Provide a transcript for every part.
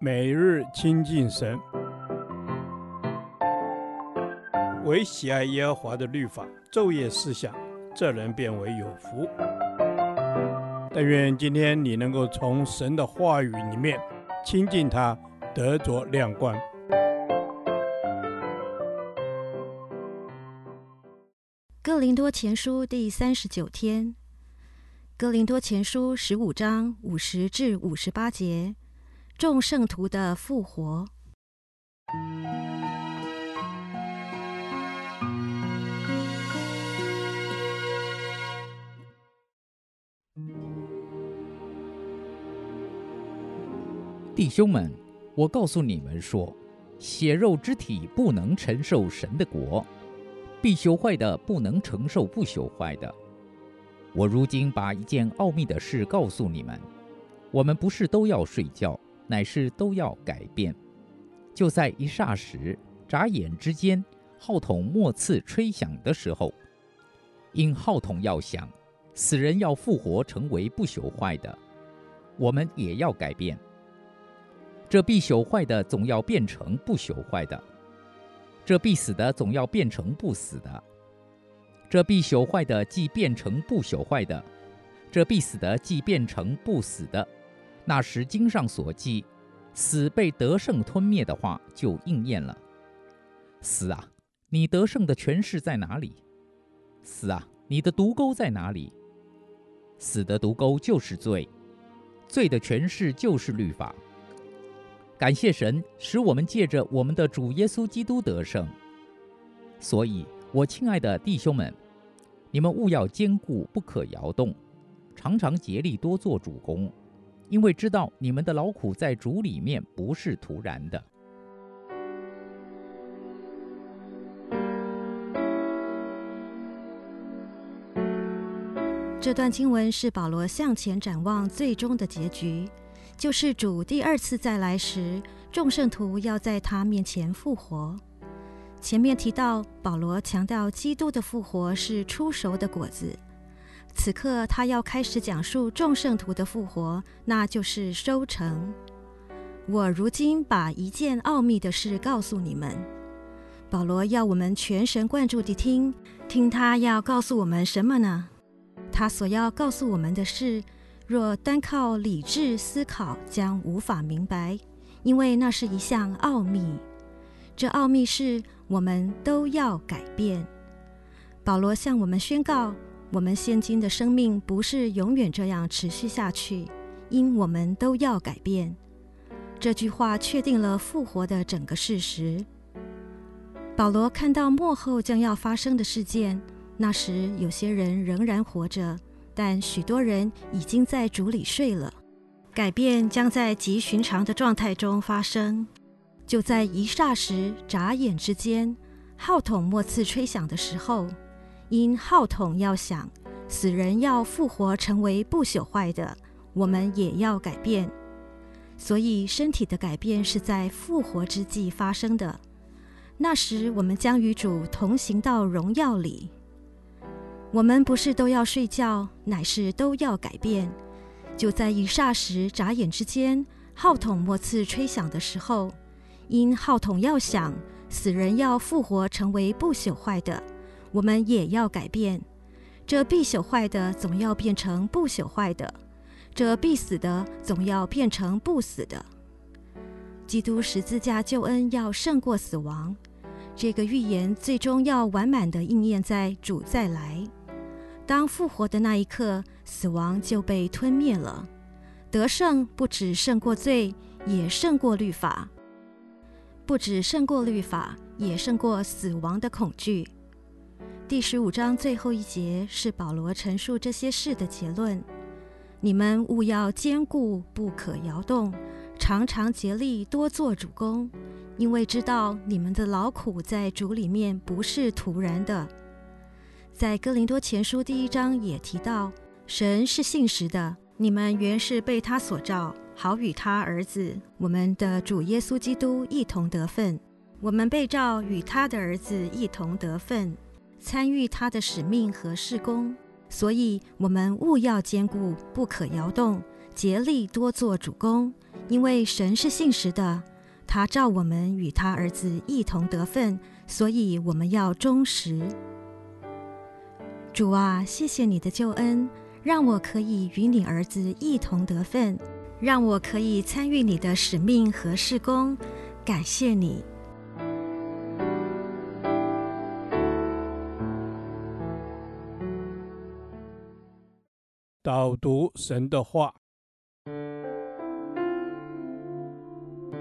每日亲近神，唯喜爱耶和华的律法，昼夜思想，这人便为有福。但愿今天你能够从神的话语里面亲近他，得着亮光。哥林多前书第三十九天，哥林多前书十五章五十至五十八节。众圣徒的复活。弟兄们，我告诉你们说，血肉之体不能承受神的国，必朽坏的不能承受不朽坏的。我如今把一件奥秘的事告诉你们：我们不是都要睡觉。乃是都要改变，就在一霎时、眨眼之间，号筒末次吹响的时候，因号筒要响，死人要复活，成为不朽坏的，我们也要改变。这必朽坏的总要变成不朽坏的，这必死的总要变成不死的。这必朽坏的既变成不朽坏的，这必死的既变成不死的。那时经上所记，死被得胜吞灭的话就应验了。死啊，你得胜的权势在哪里？死啊，你的毒钩在哪里？死的毒钩就是罪，罪的权势就是律法。感谢神，使我们借着我们的主耶稣基督得胜。所以，我亲爱的弟兄们，你们务要坚固，不可摇动，常常竭力多做主工。因为知道你们的劳苦在主里面不是徒然的。这段经文是保罗向前展望最终的结局，就是主第二次再来时，众圣徒要在他面前复活。前面提到，保罗强调基督的复活是初熟的果子。此刻，他要开始讲述众圣徒的复活，那就是收成。我如今把一件奥秘的事告诉你们。保罗要我们全神贯注地听，听他要告诉我们什么呢？他所要告诉我们的是，若单靠理智思考，将无法明白，因为那是一项奥秘。这奥秘是我们都要改变。保罗向我们宣告。我们现今的生命不是永远这样持续下去，因我们都要改变。这句话确定了复活的整个事实。保罗看到末后将要发生的事件，那时有些人仍然活着，但许多人已经在主里睡了。改变将在极寻常的状态中发生，就在一霎时、眨眼之间，号筒末次吹响的时候。因号筒要响，死人要复活，成为不朽坏的，我们也要改变。所以，身体的改变是在复活之际发生的。那时，我们将与主同行到荣耀里。我们不是都要睡觉，乃是都要改变。就在一霎时、眨眼之间，号筒末次吹响的时候，因号筒要响，死人要复活，成为不朽坏的。我们也要改变，这必朽坏的总要变成不朽坏的，这必死的总要变成不死的。基督十字架救恩要胜过死亡，这个预言最终要完满地应验在主再来。当复活的那一刻，死亡就被吞灭了，得胜不只胜过罪，也胜过律法；不只胜过律法，也胜过死亡的恐惧。第十五章最后一节是保罗陈述这些事的结论：你们务要坚固，不可摇动，常常竭力多做主工，因为知道你们的劳苦在主里面不是徒然的。在哥林多前书第一章也提到，神是信实的，你们原是被他所召，好与他儿子我们的主耶稣基督一同得分。我们被召与他的儿子一同得分。参与他的使命和事工，所以我们务要坚固，不可摇动，竭力多做主工，因为神是信实的，他召我们与他儿子一同得分，所以我们要忠实。主啊，谢谢你的救恩，让我可以与你儿子一同得分，让我可以参与你的使命和事工，感谢你。导读神的话，《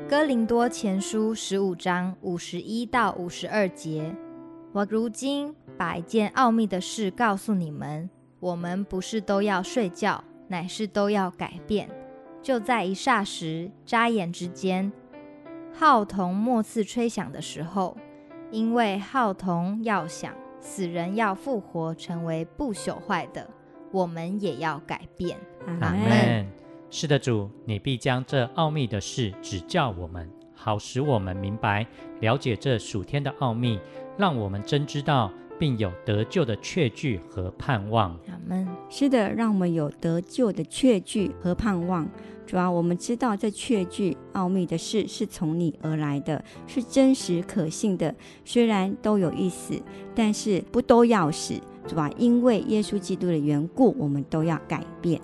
哥林多前书》十五章五十一到五十二节。我如今把一件奥秘的事告诉你们：我们不是都要睡觉，乃是都要改变。就在一霎时、眨眼之间，号筒末次吹响的时候，因为号筒要响，死人要复活，成为不朽坏的。我们也要改变。阿门。是的，主，你必将这奥秘的事指教我们，好使我们明白了解这属天的奥秘，让我们真知道，并有得救的确据和盼望。阿门。是的，让我们有得救的确据和盼望。主要我们知道这确据奥秘的事是从你而来的，是真实可信的。虽然都有一死，但是不都要死。主啊，因为耶稣基督的缘故，我们都要改变。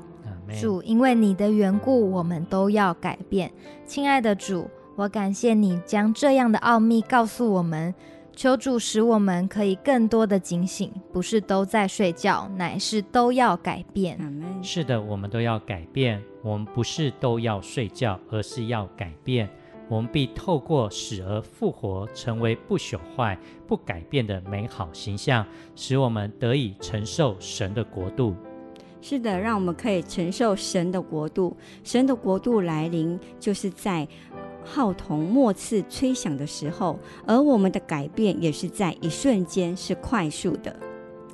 主，因为你的缘故，我们都要改变。亲爱的主，我感谢你将这样的奥秘告诉我们。求主使我们可以更多的警醒，不是都在睡觉，乃是都要改变。是的，我们都要改变。我们不是都要睡觉，而是要改变。我们必透过死而复活，成为不朽坏、不改变的美好形象，使我们得以承受神的国度。是的，让我们可以承受神的国度。神的国度来临，就是在号筒末次吹响的时候，而我们的改变也是在一瞬间，是快速的。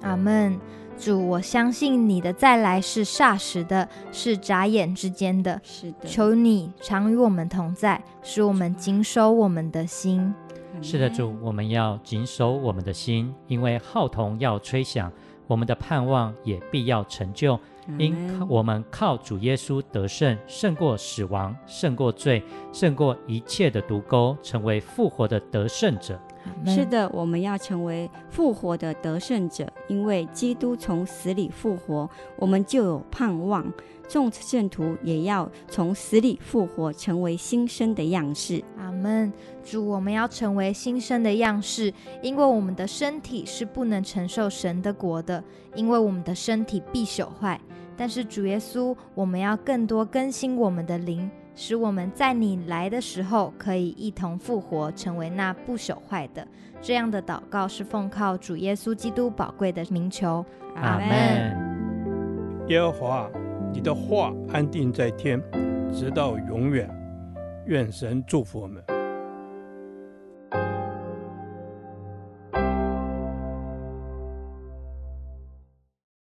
阿门。主，我相信你的再来是霎时的，是眨眼之间的。是的，求你常与我们同在，使我们谨守我们的心。是的，主，我们要谨守我们的心，因为号筒要吹响，我们的盼望也必要成就。因我们靠主耶稣得胜，胜过死亡，胜过罪，胜过一切的毒钩，成为复活的得胜者。是的，我们要成为复活的得胜者，因为基督从死里复活，我们就有盼望。众圣徒也要从死里复活，成为新生的样式。阿门。主，我们要成为新生的样式，因为我们的身体是不能承受神的国的，因为我们的身体必朽坏。但是主耶稣，我们要更多更新我们的灵。使我们在你来的时候可以一同复活，成为那不朽坏的。这样的祷告是奉靠主耶稣基督宝贵的名求。阿门。耶和华，你的话安定在天，直到永远。愿神祝福我们。